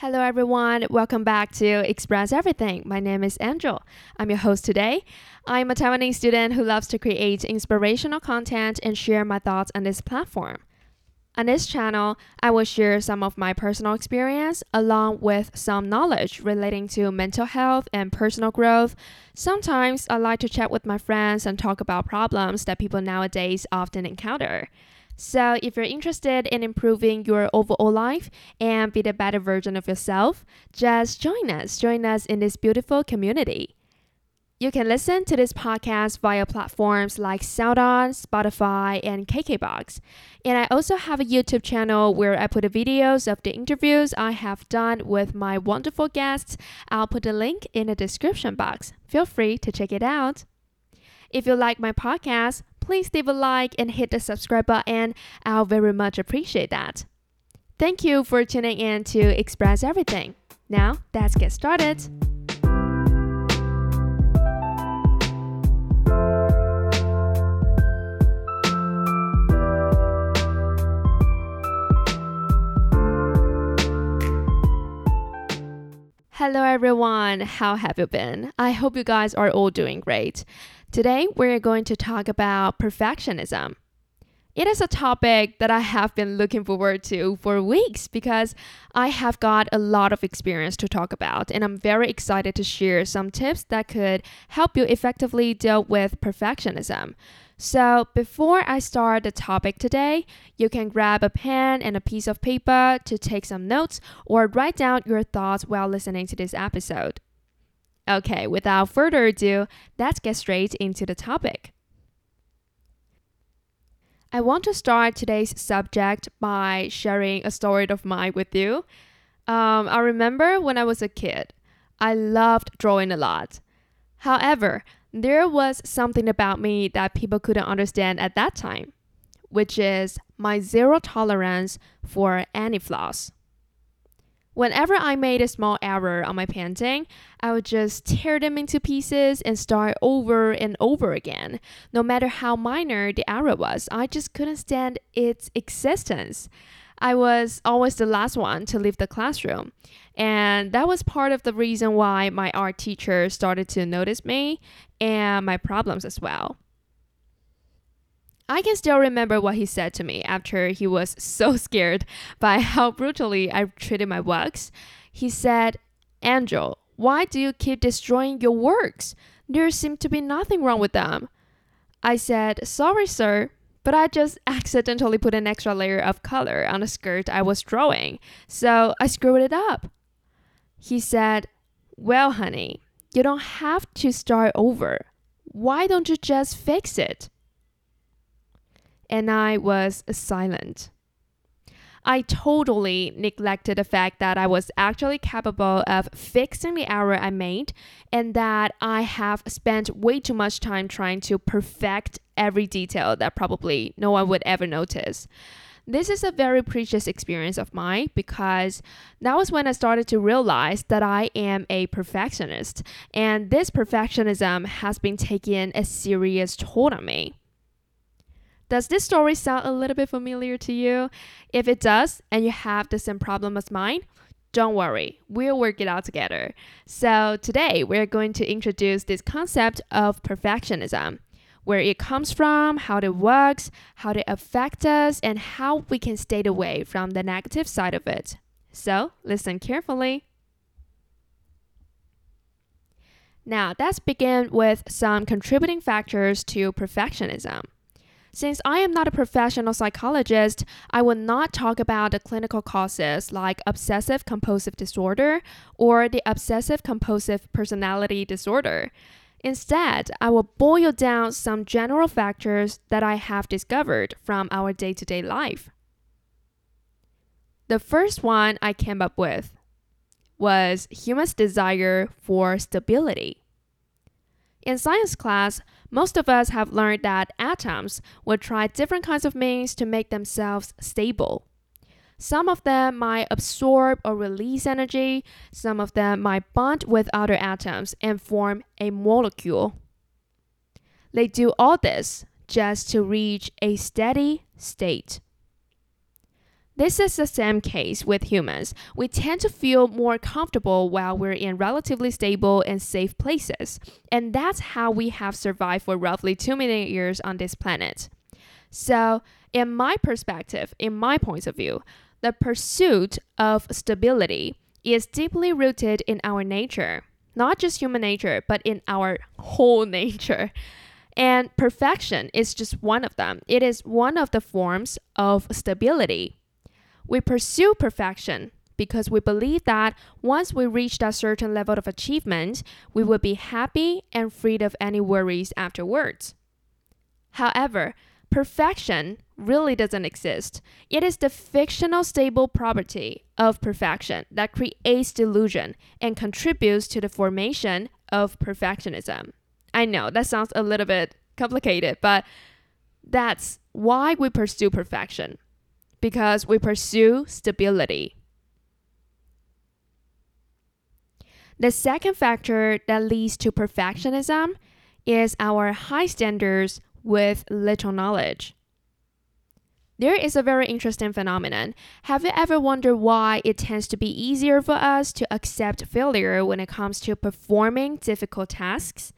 Hello, everyone. Welcome back to Express Everything. My name is Angel. I'm your host today. I'm a Taiwanese student who loves to create inspirational content and share my thoughts on this platform. On this channel, I will share some of my personal experience along with some knowledge relating to mental health and personal growth. Sometimes I like to chat with my friends and talk about problems that people nowadays often encounter. So, if you're interested in improving your overall life and be the better version of yourself, just join us. Join us in this beautiful community. You can listen to this podcast via platforms like SoundOn, Spotify, and KKBox. And I also have a YouTube channel where I put the videos of the interviews I have done with my wonderful guests. I'll put the link in the description box. Feel free to check it out. If you like my podcast, please leave a like and hit the subscribe button. I'll very much appreciate that. Thank you for tuning in to Express Everything. Now, let's get started. Hello everyone, how have you been? I hope you guys are all doing great. Today we're going to talk about perfectionism. It is a topic that I have been looking forward to for weeks because I have got a lot of experience to talk about, and I'm very excited to share some tips that could help you effectively deal with perfectionism. So, before I start the topic today, you can grab a pen and a piece of paper to take some notes or write down your thoughts while listening to this episode. Okay, without further ado, let's get straight into the topic. I want to start today's subject by sharing a story of mine with you. Um, I remember when I was a kid, I loved drawing a lot. However, there was something about me that people couldn't understand at that time, which is my zero tolerance for any flaws. Whenever I made a small error on my painting, I would just tear them into pieces and start over and over again. No matter how minor the error was, I just couldn't stand its existence. I was always the last one to leave the classroom. And that was part of the reason why my art teacher started to notice me and my problems as well. I can still remember what he said to me after he was so scared by how brutally I treated my works. He said, Angel, why do you keep destroying your works? There seems to be nothing wrong with them. I said, Sorry, sir, but I just accidentally put an extra layer of color on the skirt I was drawing, so I screwed it up. He said, Well, honey, you don't have to start over. Why don't you just fix it? And I was silent. I totally neglected the fact that I was actually capable of fixing the error I made and that I have spent way too much time trying to perfect every detail that probably no one would ever notice. This is a very precious experience of mine because that was when I started to realize that I am a perfectionist, and this perfectionism has been taking a serious toll on me. Does this story sound a little bit familiar to you? If it does, and you have the same problem as mine, don't worry, we'll work it out together. So, today we're going to introduce this concept of perfectionism where it comes from, how it works, how it affects us, and how we can stay away from the negative side of it. So, listen carefully. Now, let's begin with some contributing factors to perfectionism. Since I am not a professional psychologist, I will not talk about the clinical causes like obsessive compulsive disorder or the obsessive compulsive personality disorder. Instead, I will boil down some general factors that I have discovered from our day to day life. The first one I came up with was humans' desire for stability. In science class, most of us have learned that atoms will try different kinds of means to make themselves stable. Some of them might absorb or release energy, some of them might bond with other atoms and form a molecule. They do all this just to reach a steady state. This is the same case with humans. We tend to feel more comfortable while we're in relatively stable and safe places. And that's how we have survived for roughly 2 million years on this planet. So, in my perspective, in my point of view, the pursuit of stability is deeply rooted in our nature, not just human nature, but in our whole nature. And perfection is just one of them. It is one of the forms of stability. We pursue perfection because we believe that once we reach that certain level of achievement, we will be happy and freed of any worries afterwards. However, perfection really doesn't exist. It is the fictional stable property of perfection that creates delusion and contributes to the formation of perfectionism. I know that sounds a little bit complicated, but that's why we pursue perfection because we pursue stability. The second factor that leads to perfectionism is our high standards with little knowledge. There is a very interesting phenomenon. Have you ever wondered why it tends to be easier for us to accept failure when it comes to performing difficult tasks?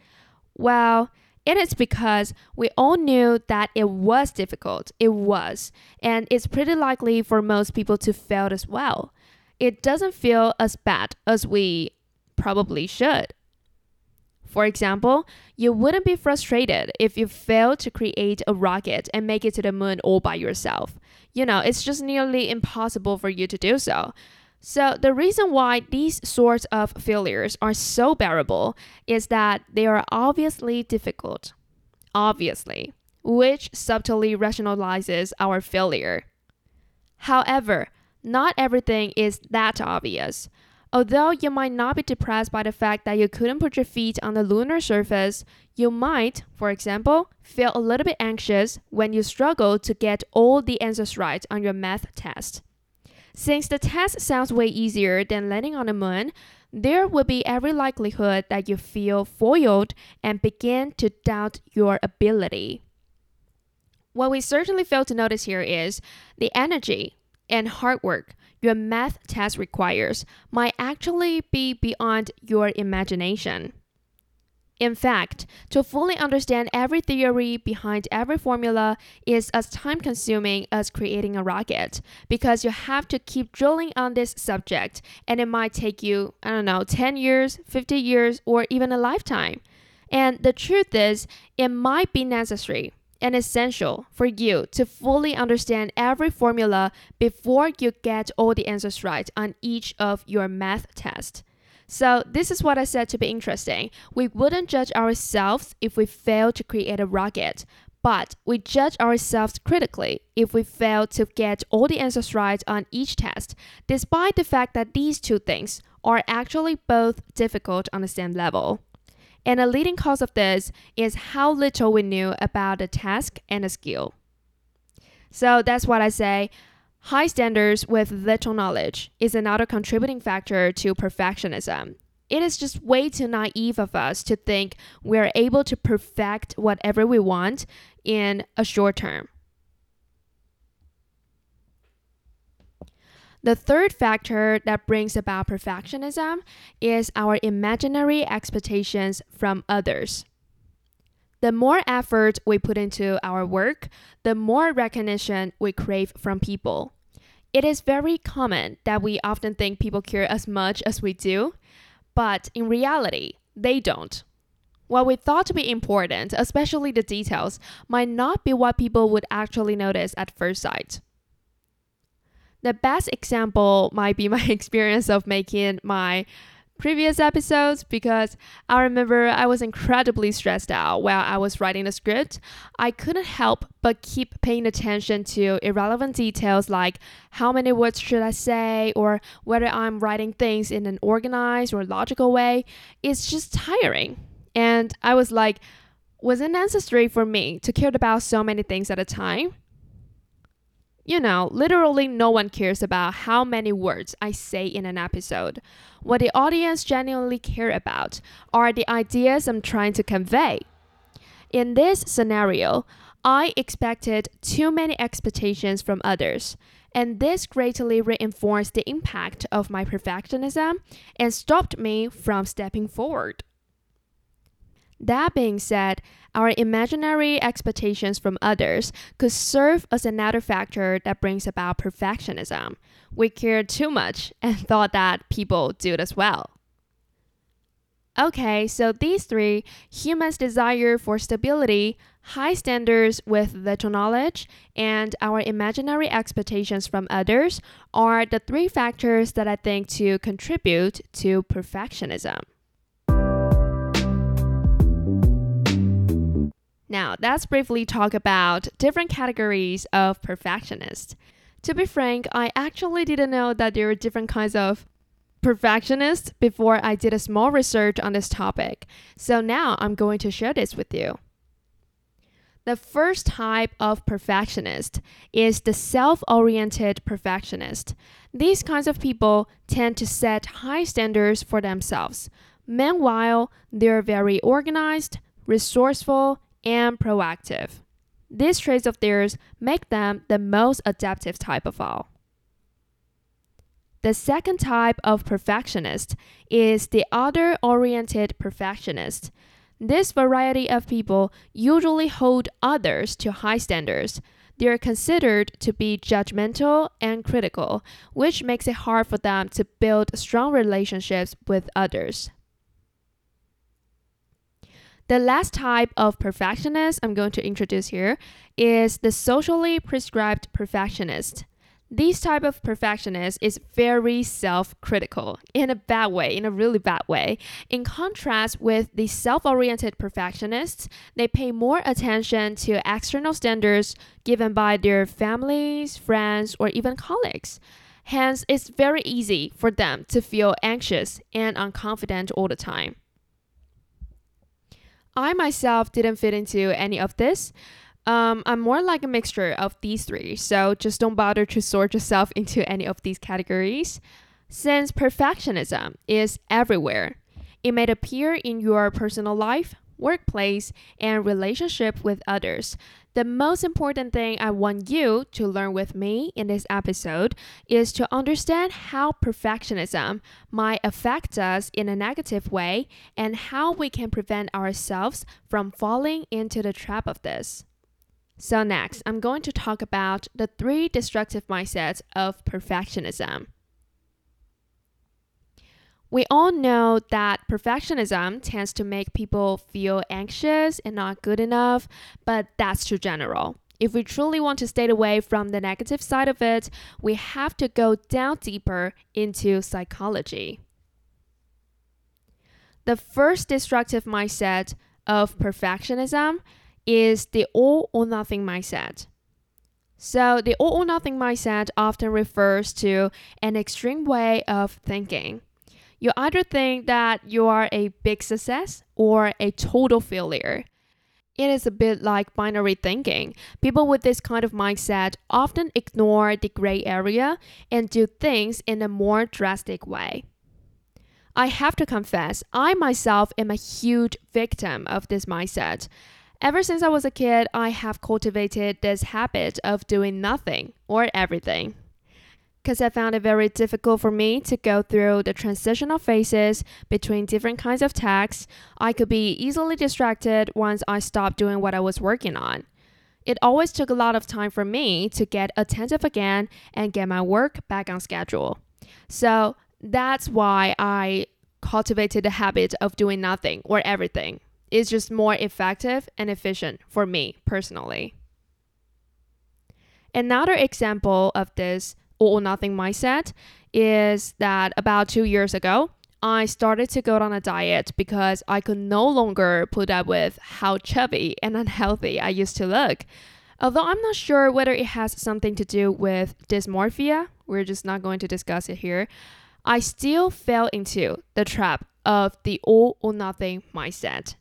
Well, it is because we all knew that it was difficult. It was. And it's pretty likely for most people to fail as well. It doesn't feel as bad as we probably should. For example, you wouldn't be frustrated if you failed to create a rocket and make it to the moon all by yourself. You know, it's just nearly impossible for you to do so. So, the reason why these sorts of failures are so bearable is that they are obviously difficult. Obviously, which subtly rationalizes our failure. However, not everything is that obvious. Although you might not be depressed by the fact that you couldn't put your feet on the lunar surface, you might, for example, feel a little bit anxious when you struggle to get all the answers right on your math test. Since the test sounds way easier than landing on the moon, there will be every likelihood that you feel foiled and begin to doubt your ability. What we certainly fail to notice here is the energy and hard work your math test requires might actually be beyond your imagination. In fact, to fully understand every theory behind every formula is as time consuming as creating a rocket because you have to keep drilling on this subject and it might take you, I don't know, 10 years, 50 years, or even a lifetime. And the truth is, it might be necessary and essential for you to fully understand every formula before you get all the answers right on each of your math tests. So, this is what I said to be interesting. We wouldn't judge ourselves if we fail to create a rocket, but we judge ourselves critically if we fail to get all the answers right on each test, despite the fact that these two things are actually both difficult on the same level. And a leading cause of this is how little we knew about the task and the skill. So that's what I say. High standards with little knowledge is another contributing factor to perfectionism. It is just way too naive of us to think we're able to perfect whatever we want in a short term. The third factor that brings about perfectionism is our imaginary expectations from others. The more effort we put into our work, the more recognition we crave from people. It is very common that we often think people care as much as we do, but in reality, they don't. What we thought to be important, especially the details, might not be what people would actually notice at first sight. The best example might be my experience of making my previous episodes because I remember I was incredibly stressed out while I was writing the script. I couldn't help but keep paying attention to irrelevant details like how many words should I say or whether I'm writing things in an organized or logical way. It's just tiring. And I was like, was it necessary for me to care about so many things at a time? You know, literally no one cares about how many words I say in an episode. What the audience genuinely care about are the ideas I'm trying to convey. In this scenario, I expected too many expectations from others, and this greatly reinforced the impact of my perfectionism and stopped me from stepping forward. That being said, our imaginary expectations from others could serve as another factor that brings about perfectionism. We cared too much and thought that people do it as well. Okay, so these three humans' desire for stability, high standards with little knowledge, and our imaginary expectations from others are the three factors that I think to contribute to perfectionism. Now, let's briefly talk about different categories of perfectionists. To be frank, I actually didn't know that there are different kinds of perfectionists before I did a small research on this topic. So now I'm going to share this with you. The first type of perfectionist is the self oriented perfectionist. These kinds of people tend to set high standards for themselves. Meanwhile, they're very organized, resourceful, and proactive. These traits of theirs make them the most adaptive type of all. The second type of perfectionist is the other oriented perfectionist. This variety of people usually hold others to high standards. They are considered to be judgmental and critical, which makes it hard for them to build strong relationships with others. The last type of perfectionist I'm going to introduce here is the socially prescribed perfectionist. This type of perfectionist is very self-critical in a bad way, in a really bad way. In contrast with the self-oriented perfectionists, they pay more attention to external standards given by their families, friends, or even colleagues. Hence, it's very easy for them to feel anxious and unconfident all the time. I myself didn't fit into any of this. Um, I'm more like a mixture of these three, so just don't bother to sort yourself into any of these categories. Since perfectionism is everywhere, it may appear in your personal life, workplace, and relationship with others. The most important thing I want you to learn with me in this episode is to understand how perfectionism might affect us in a negative way and how we can prevent ourselves from falling into the trap of this. So, next, I'm going to talk about the three destructive mindsets of perfectionism. We all know that perfectionism tends to make people feel anxious and not good enough, but that's too general. If we truly want to stay away from the negative side of it, we have to go down deeper into psychology. The first destructive mindset of perfectionism is the all or nothing mindset. So, the all or nothing mindset often refers to an extreme way of thinking you either think that you are a big success or a total failure. It is a bit like binary thinking. People with this kind of mindset often ignore the gray area and do things in a more drastic way. I have to confess, I myself am a huge victim of this mindset. Ever since I was a kid, I have cultivated this habit of doing nothing or everything because I found it very difficult for me to go through the transitional phases between different kinds of tasks. I could be easily distracted once I stopped doing what I was working on. It always took a lot of time for me to get attentive again and get my work back on schedule. So that's why I cultivated the habit of doing nothing or everything. It's just more effective and efficient for me personally. Another example of this all or nothing mindset is that about two years ago, I started to go on a diet because I could no longer put up with how chubby and unhealthy I used to look. Although I'm not sure whether it has something to do with dysmorphia, we're just not going to discuss it here. I still fell into the trap of the all or nothing mindset.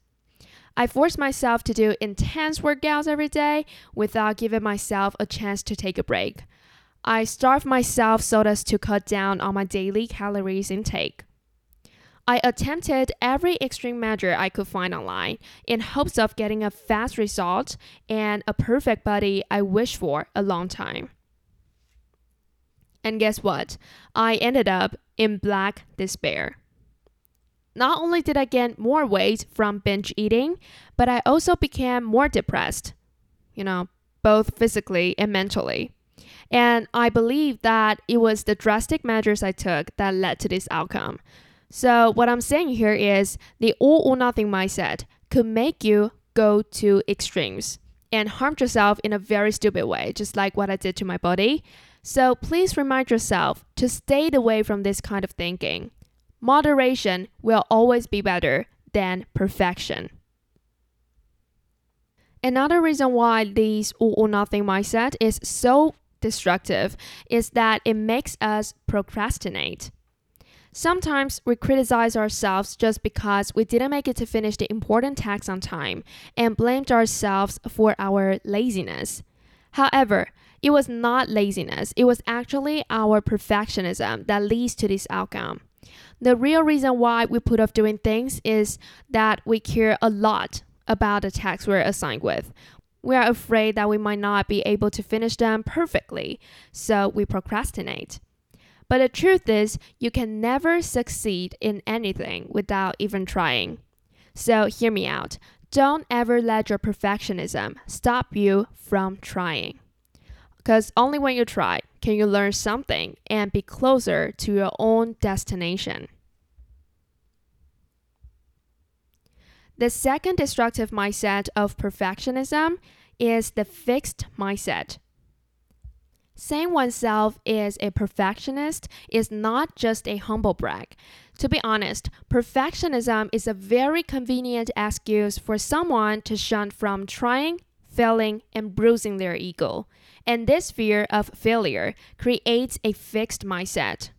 I forced myself to do intense workouts every day without giving myself a chance to take a break. I starved myself so as to cut down on my daily calories intake. I attempted every extreme measure I could find online in hopes of getting a fast result and a perfect body I wished for a long time. And guess what? I ended up in black despair. Not only did I gain more weight from binge eating, but I also became more depressed, you know, both physically and mentally. And I believe that it was the drastic measures I took that led to this outcome. So, what I'm saying here is the all or nothing mindset could make you go to extremes and harm yourself in a very stupid way, just like what I did to my body. So, please remind yourself to stay away from this kind of thinking. Moderation will always be better than perfection. Another reason why this all or nothing mindset is so destructive is that it makes us procrastinate. Sometimes we criticize ourselves just because we didn't make it to finish the important tasks on time and blamed ourselves for our laziness. However, it was not laziness, it was actually our perfectionism that leads to this outcome. The real reason why we put off doing things is that we care a lot about the tasks we're assigned with. We are afraid that we might not be able to finish them perfectly, so we procrastinate. But the truth is, you can never succeed in anything without even trying. So hear me out. Don't ever let your perfectionism stop you from trying. Because only when you try can you learn something and be closer to your own destination. The second destructive mindset of perfectionism is the fixed mindset. Saying oneself is a perfectionist is not just a humble brag. To be honest, perfectionism is a very convenient excuse for someone to shun from trying, failing, and bruising their ego. And this fear of failure creates a fixed mindset.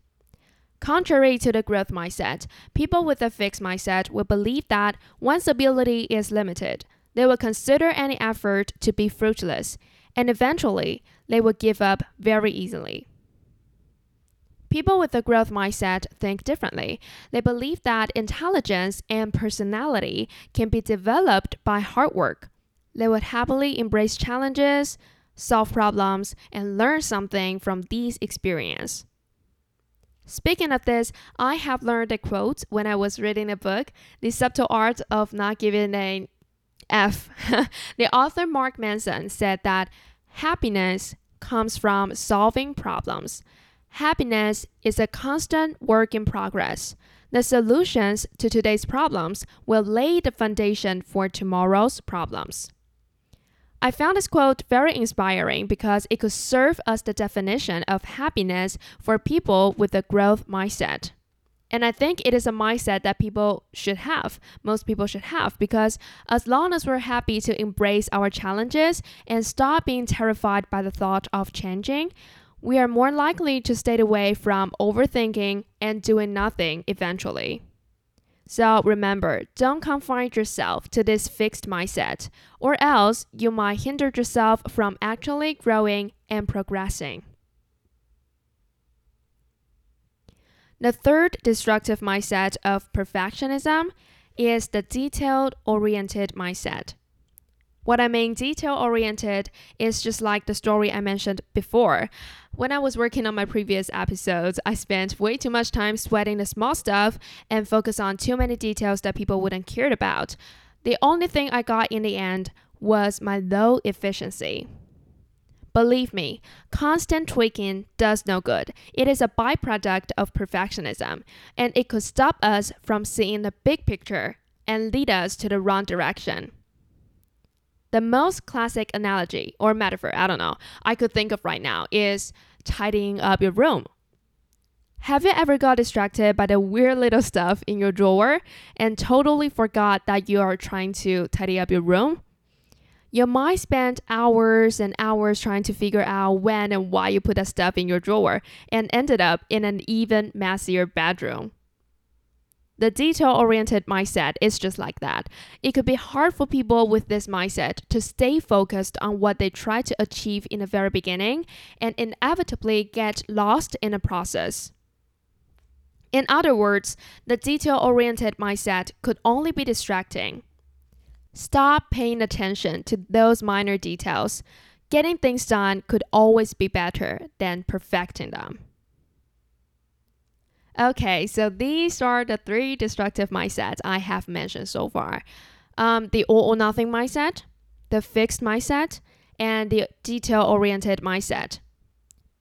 Contrary to the growth mindset, people with a fixed mindset will believe that one's ability is limited. They will consider any effort to be fruitless, and eventually, they will give up very easily. People with a growth mindset think differently. They believe that intelligence and personality can be developed by hard work. They would happily embrace challenges, solve problems, and learn something from these experiences. Speaking of this, I have learned a quote when I was reading a book, The Subtle Art of Not Giving a F. the author Mark Manson said that happiness comes from solving problems. Happiness is a constant work in progress. The solutions to today's problems will lay the foundation for tomorrow's problems. I found this quote very inspiring because it could serve as the definition of happiness for people with a growth mindset. And I think it is a mindset that people should have, most people should have, because as long as we're happy to embrace our challenges and stop being terrified by the thought of changing, we are more likely to stay away from overthinking and doing nothing eventually. So remember, don't confine yourself to this fixed mindset, or else you might hinder yourself from actually growing and progressing. The third destructive mindset of perfectionism is the detailed oriented mindset. What I mean detail oriented is just like the story I mentioned before. When I was working on my previous episodes, I spent way too much time sweating the small stuff and focus on too many details that people wouldn't care about. The only thing I got in the end was my low efficiency. Believe me, constant tweaking does no good. It is a byproduct of perfectionism, and it could stop us from seeing the big picture and lead us to the wrong direction. The most classic analogy or metaphor, I don't know, I could think of right now is tidying up your room. Have you ever got distracted by the weird little stuff in your drawer and totally forgot that you are trying to tidy up your room? You might spend hours and hours trying to figure out when and why you put that stuff in your drawer and ended up in an even messier bedroom. The detail oriented mindset is just like that. It could be hard for people with this mindset to stay focused on what they try to achieve in the very beginning and inevitably get lost in the process. In other words, the detail oriented mindset could only be distracting. Stop paying attention to those minor details. Getting things done could always be better than perfecting them. Okay, so these are the three destructive mindsets I have mentioned so far um, the all or nothing mindset, the fixed mindset, and the detail oriented mindset.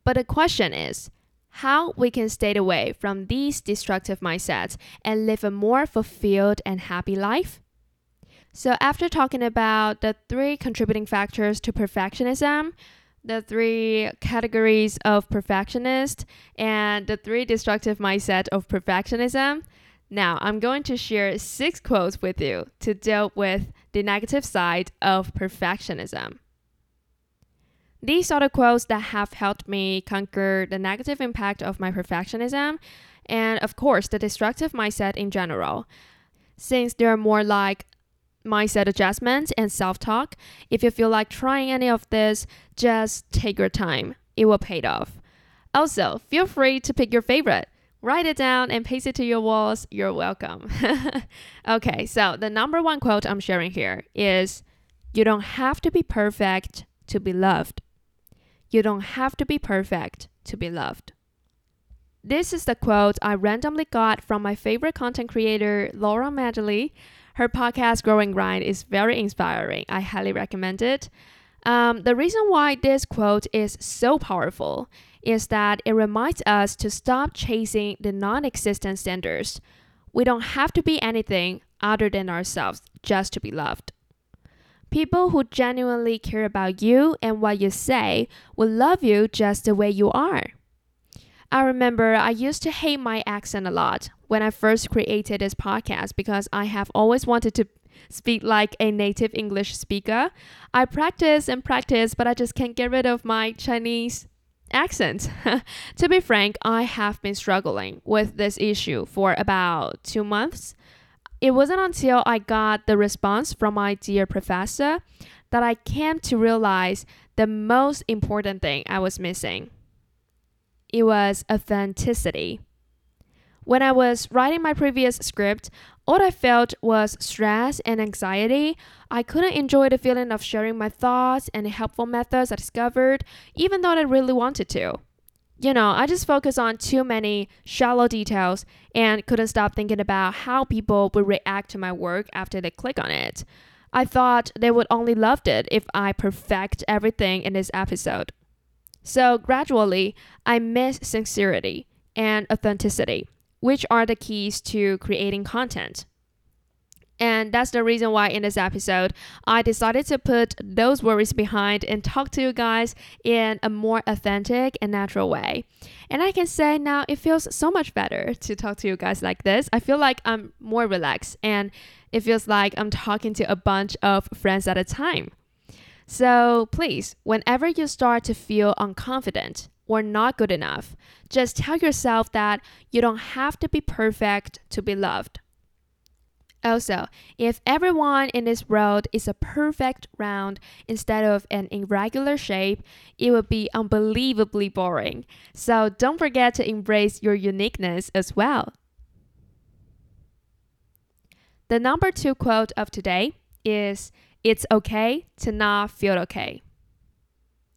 But the question is how we can stay away from these destructive mindsets and live a more fulfilled and happy life? So, after talking about the three contributing factors to perfectionism, the three categories of perfectionist, and the three destructive mindset of perfectionism. Now, I'm going to share six quotes with you to deal with the negative side of perfectionism. These are the quotes that have helped me conquer the negative impact of my perfectionism and, of course, the destructive mindset in general, since they're more like mindset adjustments and self talk. If you feel like trying any of this, just take your time. It will pay off. Also, feel free to pick your favorite. Write it down and paste it to your walls. You're welcome. okay, so the number one quote I'm sharing here is You don't have to be perfect to be loved. You don't have to be perfect to be loved. This is the quote I randomly got from my favorite content creator, Laura Madley. Her podcast, Growing Grind, is very inspiring. I highly recommend it. Um, the reason why this quote is so powerful is that it reminds us to stop chasing the non existent standards. We don't have to be anything other than ourselves just to be loved. People who genuinely care about you and what you say will love you just the way you are. I remember I used to hate my accent a lot when I first created this podcast because I have always wanted to speak like a native English speaker. I practice and practice, but I just can't get rid of my Chinese accent. to be frank, I have been struggling with this issue for about two months. It wasn't until I got the response from my dear professor that I came to realize the most important thing I was missing it was authenticity. When I was writing my previous script, all I felt was stress and anxiety. I couldn't enjoy the feeling of sharing my thoughts and helpful methods I discovered, even though I really wanted to. You know, I just focused on too many shallow details and couldn't stop thinking about how people would react to my work after they click on it. I thought they would only love it if I perfect everything in this episode. So gradually, I miss sincerity and authenticity, which are the keys to creating content. And that's the reason why in this episode, I decided to put those worries behind and talk to you guys in a more authentic and natural way. And I can say now it feels so much better to talk to you guys like this. I feel like I'm more relaxed and it feels like I'm talking to a bunch of friends at a time. So please, whenever you start to feel unconfident or not good enough, just tell yourself that you don't have to be perfect to be loved. Also, if everyone in this world is a perfect round instead of an irregular shape, it would be unbelievably boring. So don't forget to embrace your uniqueness as well. The number two quote of today is it's okay to not feel okay.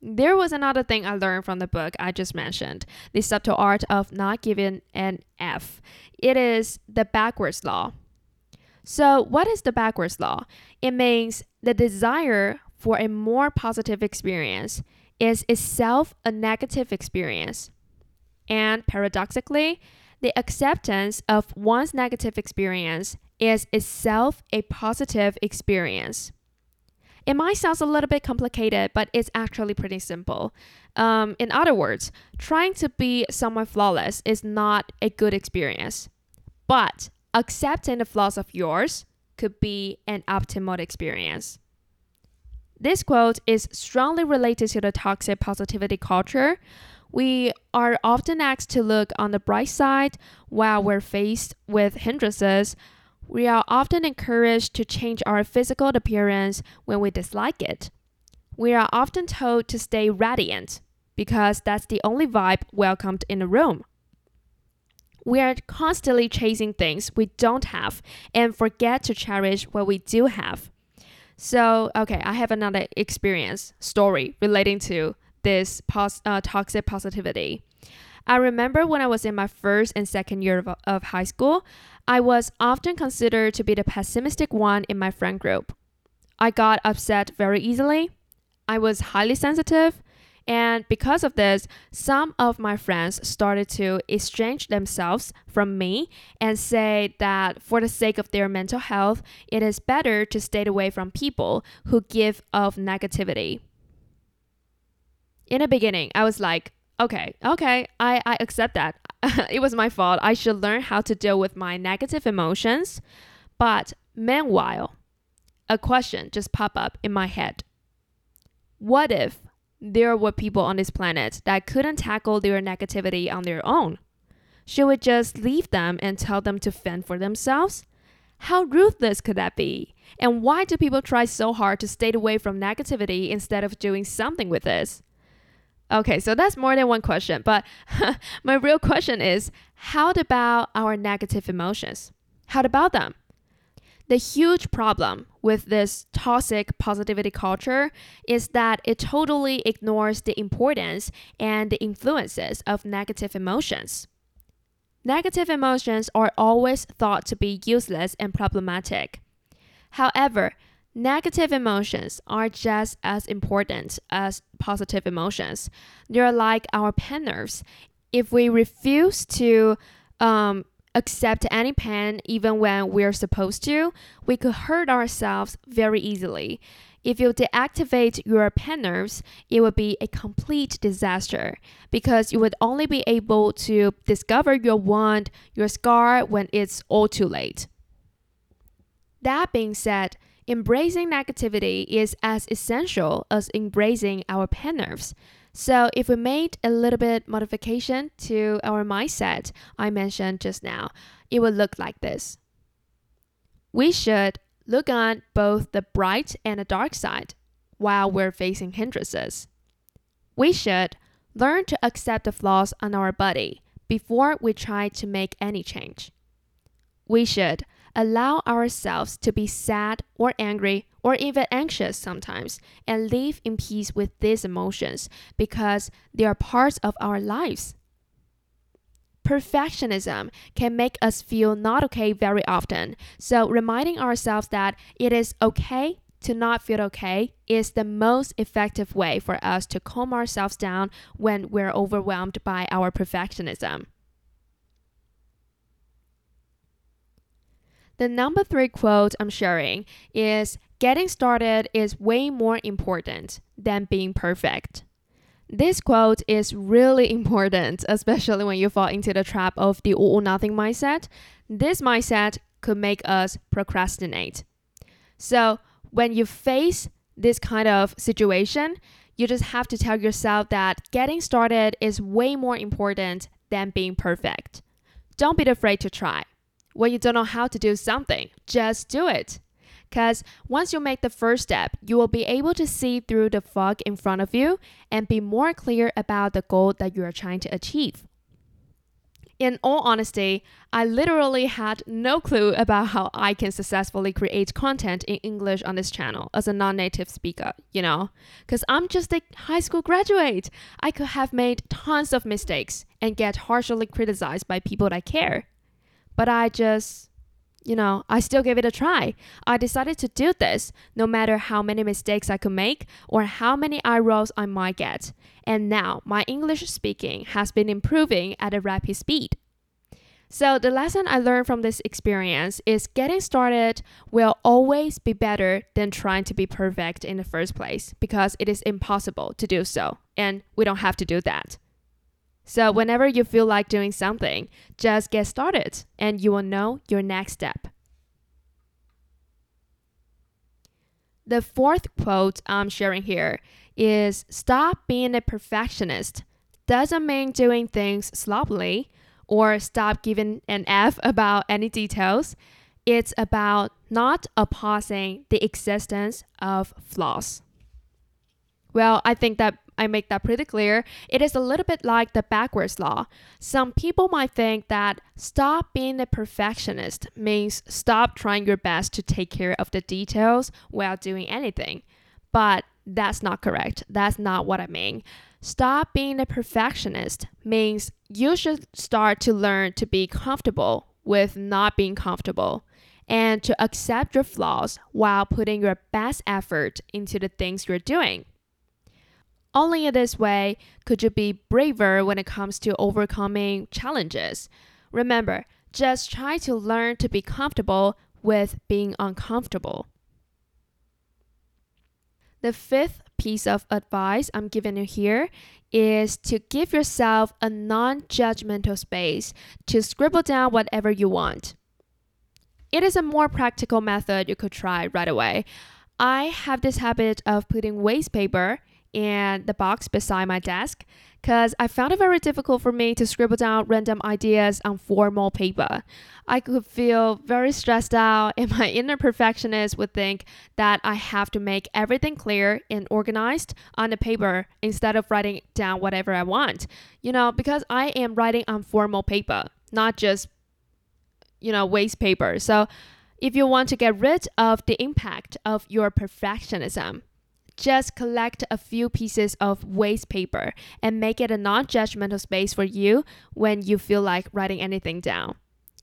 There was another thing I learned from the book I just mentioned The Subtle Art of Not Giving an F. It is the backwards law. So, what is the backwards law? It means the desire for a more positive experience is itself a negative experience. And paradoxically, the acceptance of one's negative experience is itself a positive experience. It might sound a little bit complicated, but it's actually pretty simple. Um, in other words, trying to be somewhat flawless is not a good experience, but accepting the flaws of yours could be an optimal experience. This quote is strongly related to the toxic positivity culture. We are often asked to look on the bright side while we're faced with hindrances we are often encouraged to change our physical appearance when we dislike it. We are often told to stay radiant because that's the only vibe welcomed in the room. We are constantly chasing things we don't have and forget to cherish what we do have. So, okay, I have another experience story relating to this pos- uh, toxic positivity. I remember when I was in my first and second year of, of high school, I was often considered to be the pessimistic one in my friend group. I got upset very easily. I was highly sensitive. And because of this, some of my friends started to exchange themselves from me and say that for the sake of their mental health, it is better to stay away from people who give off negativity. In the beginning, I was like, okay, okay, I, I accept that. it was my fault. I should learn how to deal with my negative emotions. But meanwhile, a question just popped up in my head. What if there were people on this planet that couldn't tackle their negativity on their own? Should we just leave them and tell them to fend for themselves? How ruthless could that be? And why do people try so hard to stay away from negativity instead of doing something with this? Okay, so that's more than one question, but my real question is how about our negative emotions? How about them? The huge problem with this toxic positivity culture is that it totally ignores the importance and the influences of negative emotions. Negative emotions are always thought to be useless and problematic. However, negative emotions are just as important as positive emotions. They're like our pen nerves. If we refuse to um, accept any pain even when we're supposed to, we could hurt ourselves very easily. If you deactivate your pen nerves, it would be a complete disaster because you would only be able to discover your wound, your scar when it's all too late. That being said, embracing negativity is as essential as embracing our pen nerves. So if we made a little bit modification to our mindset I mentioned just now, it would look like this. We should look on both the bright and the dark side while we're facing hindrances. We should learn to accept the flaws on our body before we try to make any change. We should allow ourselves to be sad or angry or even anxious sometimes and live in peace with these emotions because they are parts of our lives. Perfectionism can make us feel not okay very often, so reminding ourselves that it is okay to not feel okay is the most effective way for us to calm ourselves down when we're overwhelmed by our perfectionism. The number three quote I'm sharing is Getting started is way more important than being perfect. This quote is really important, especially when you fall into the trap of the all or nothing mindset. This mindset could make us procrastinate. So, when you face this kind of situation, you just have to tell yourself that getting started is way more important than being perfect. Don't be afraid to try. When you don't know how to do something, just do it. Because once you make the first step, you will be able to see through the fog in front of you and be more clear about the goal that you are trying to achieve. In all honesty, I literally had no clue about how I can successfully create content in English on this channel as a non native speaker, you know? Because I'm just a high school graduate. I could have made tons of mistakes and get harshly criticized by people that care. But I just, you know, I still gave it a try. I decided to do this no matter how many mistakes I could make or how many eye rolls I might get. And now my English speaking has been improving at a rapid speed. So, the lesson I learned from this experience is getting started will always be better than trying to be perfect in the first place because it is impossible to do so, and we don't have to do that. So, whenever you feel like doing something, just get started and you will know your next step. The fourth quote I'm sharing here is Stop being a perfectionist. Doesn't mean doing things sloppily or stop giving an F about any details. It's about not opposing the existence of flaws. Well, I think that I make that pretty clear. It is a little bit like the backwards law. Some people might think that stop being a perfectionist means stop trying your best to take care of the details while doing anything. But that's not correct. That's not what I mean. Stop being a perfectionist means you should start to learn to be comfortable with not being comfortable and to accept your flaws while putting your best effort into the things you're doing. Only in this way could you be braver when it comes to overcoming challenges. Remember, just try to learn to be comfortable with being uncomfortable. The fifth piece of advice I'm giving you here is to give yourself a non judgmental space to scribble down whatever you want. It is a more practical method you could try right away. I have this habit of putting waste paper in the box beside my desk because I found it very difficult for me to scribble down random ideas on formal paper. I could feel very stressed out, and my inner perfectionist would think that I have to make everything clear and organized on the paper instead of writing down whatever I want. You know, because I am writing on formal paper, not just, you know, waste paper. So, if you want to get rid of the impact of your perfectionism, just collect a few pieces of waste paper and make it a non judgmental space for you when you feel like writing anything down.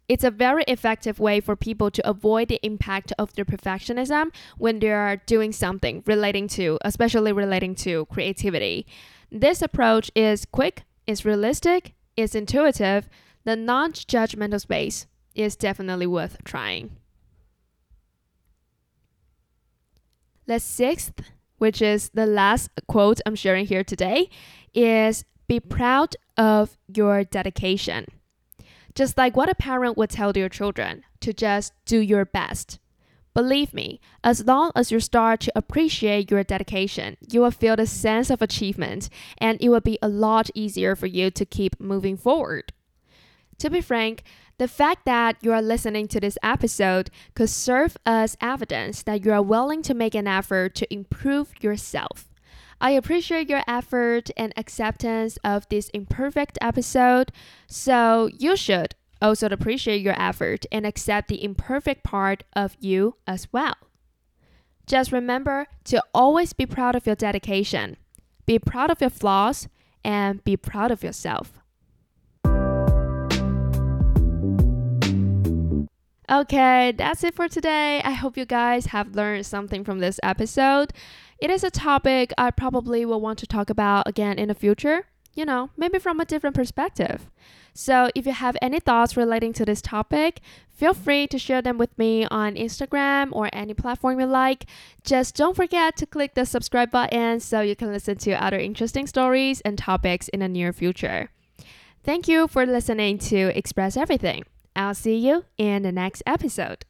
It's a very effective way for people to avoid the impact of their perfectionism when they are doing something relating to, especially relating to creativity. This approach is quick, it's realistic, it's intuitive. The non judgmental space is definitely worth trying. The sixth which is the last quote I'm sharing here today, is be proud of your dedication. Just like what a parent would tell their children to just do your best. Believe me, as long as you start to appreciate your dedication, you will feel the sense of achievement and it will be a lot easier for you to keep moving forward. To be frank, the fact that you are listening to this episode could serve as evidence that you are willing to make an effort to improve yourself. I appreciate your effort and acceptance of this imperfect episode, so you should also appreciate your effort and accept the imperfect part of you as well. Just remember to always be proud of your dedication, be proud of your flaws, and be proud of yourself. Okay, that's it for today. I hope you guys have learned something from this episode. It is a topic I probably will want to talk about again in the future, you know, maybe from a different perspective. So, if you have any thoughts relating to this topic, feel free to share them with me on Instagram or any platform you like. Just don't forget to click the subscribe button so you can listen to other interesting stories and topics in the near future. Thank you for listening to Express Everything. I'll see you in the next episode.